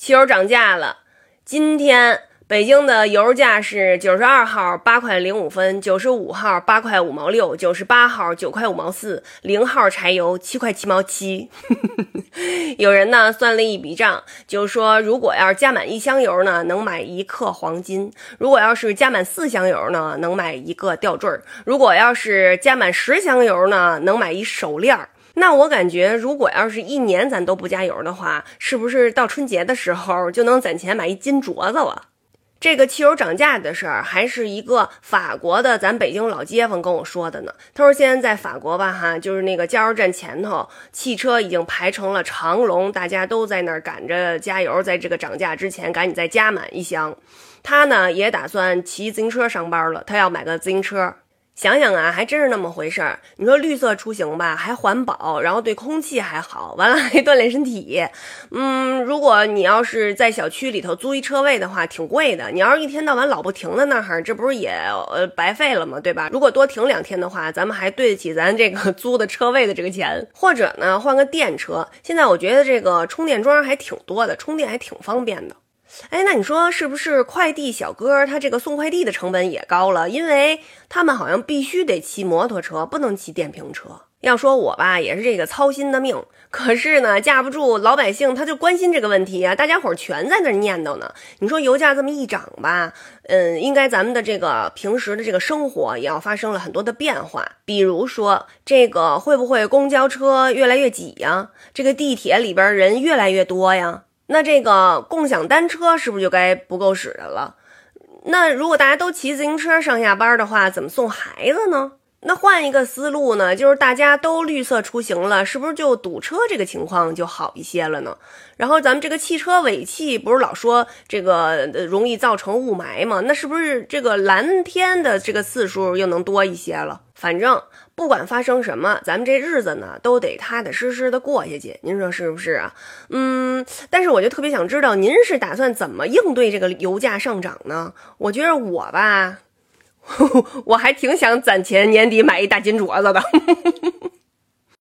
汽油涨价了，今天北京的油价是九十二号八块零五分，九十五号八块五毛六，九十八号九块五毛四，零号柴油七块七毛七。有人呢算了一笔账，就是说如果要是加满一箱油呢，能买一克黄金；如果要是加满四箱油呢，能买一个吊坠；如果要是加满十箱油呢，能买一手链儿。那我感觉，如果要是一年咱都不加油的话，是不是到春节的时候就能攒钱买一金镯子了？这个汽油涨价的事儿，还是一个法国的咱北京老街坊跟我说的呢。他说现在在法国吧，哈，就是那个加油站前头，汽车已经排成了长龙，大家都在那儿赶着加油，在这个涨价之前赶紧再加满一箱。他呢也打算骑自行车上班了，他要买个自行车。想想啊，还真是那么回事儿。你说绿色出行吧，还环保，然后对空气还好，完了还锻炼身体。嗯，如果你要是在小区里头租一车位的话，挺贵的。你要是一天到晚老不停的那儿，这不是也呃白费了吗？对吧？如果多停两天的话，咱们还对得起咱这个 租的车位的这个钱。或者呢，换个电车。现在我觉得这个充电桩还挺多的，充电还挺方便的。哎，那你说是不是快递小哥他这个送快递的成本也高了？因为他们好像必须得骑摩托车，不能骑电瓶车。要说我吧，也是这个操心的命。可是呢，架不住老百姓他就关心这个问题啊，大家伙儿全在那儿念叨呢。你说油价这么一涨吧，嗯，应该咱们的这个平时的这个生活也要发生了很多的变化。比如说，这个会不会公交车越来越挤呀？这个地铁里边人越来越多呀？那这个共享单车是不是就该不够使的了？那如果大家都骑自行车上下班的话，怎么送孩子呢？那换一个思路呢，就是大家都绿色出行了，是不是就堵车这个情况就好一些了呢？然后咱们这个汽车尾气不是老说这个容易造成雾霾吗？那是不是这个蓝天的这个次数又能多一些了？反正不管发生什么，咱们这日子呢都得踏踏实实的过下去。您说是不是啊？嗯，但是我就特别想知道，您是打算怎么应对这个油价上涨呢？我觉得我吧。我还挺想攒钱年底买一大金镯子的。